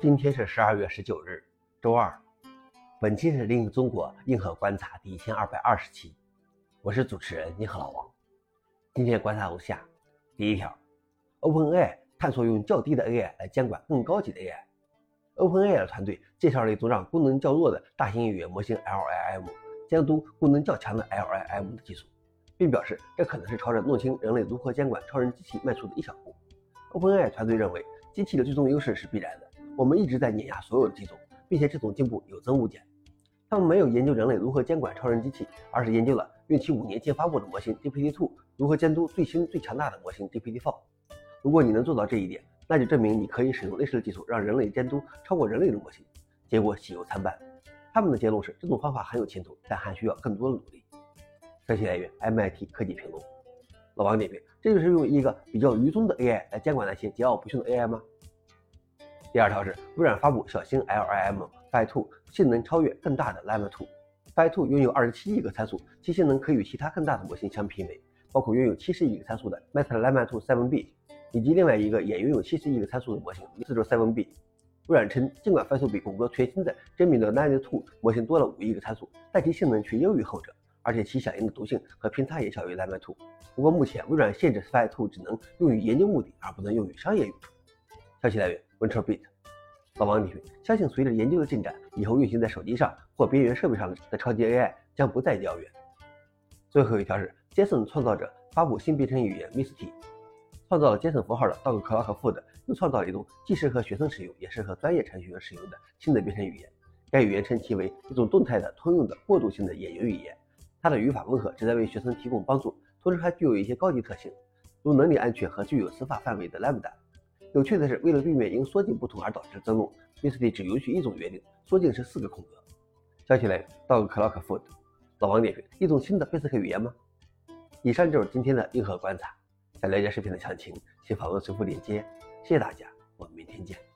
今天是十二月十九日，周二。本期是《另一中国硬核观察》第一千二百二十期，我是主持人硬核老王。今天观察如下：第一条，OpenAI 探索用较低的 AI 来监管更高级的 AI。OpenAI 的团队介绍了一种让功能较弱的大型语言模型 LLM 监督功能较强的 LLM 的技术，并表示这可能是朝着弄清人类如何监管超人机器迈出的一小步。OpenAI 团队认为，机器的最终优势是必然的。我们一直在碾压所有的机种，并且这种进步有增无减。他们没有研究人类如何监管超人机器，而是研究了孕期五年前发布的模型 GPT-2 如何监督最新最强大的模型 GPT-4。如果你能做到这一点，那就证明你可以使用类似的技术让人类监督超过人类的模型。结果喜忧参半。他们的结论是这种方法很有前途，但还需要更多的努力。消息来源：MIT 科技评论。老王点评：这就是用一个比较愚忠的 AI 来监管那些桀骜不驯的 AI 吗？第二条是微软发布小型 LLM Phi 2，性能超越更大的 Llama 2。Phi 2拥有二十七亿个参数，其性能可与其他更大的模型相媲美，包括拥有七十亿个参数的 Meta Llama 2 7B，以及另外一个也拥有七十亿个参数的模型 Llama 7B。微软称，尽管 Phi 2比谷歌全新的真名的 Llama 2模型多了五亿个参数，但其性能却优于后者，而且其响应的毒性和偏差也小于 Llama 2。不过目前微软限制 Phi 2只能用于研究目的，而不能用于商业用途。消息来源。Winterbit，老王点评：相信随着研究的进展，以后运行在手机上或边缘设备上的超级 AI 将不再遥远。最后一条是，Jason 创造者发布新编程语言 Misty，创造了 Jason 符号的道格克拉克富德又创造了一种既适合学生使用也适合专业程序员使用的新的编程语言。该语言称其为一种动态的通用的过渡性的演员语言，它的语法温和，旨在为学生提供帮助，同时还具有一些高级特性，如能力安全和具有司法范围的 Lambda。有趣的是，为了避免因缩进不同而导致争论，Misty 只允许一种约定，缩进是四个空格。想起来倒个 clock Food，。老王点评：一种新的 Basic 语言吗？以上就是今天的硬核观察。想了解视频的详情，请访问随附链接。谢谢大家，我们明天见。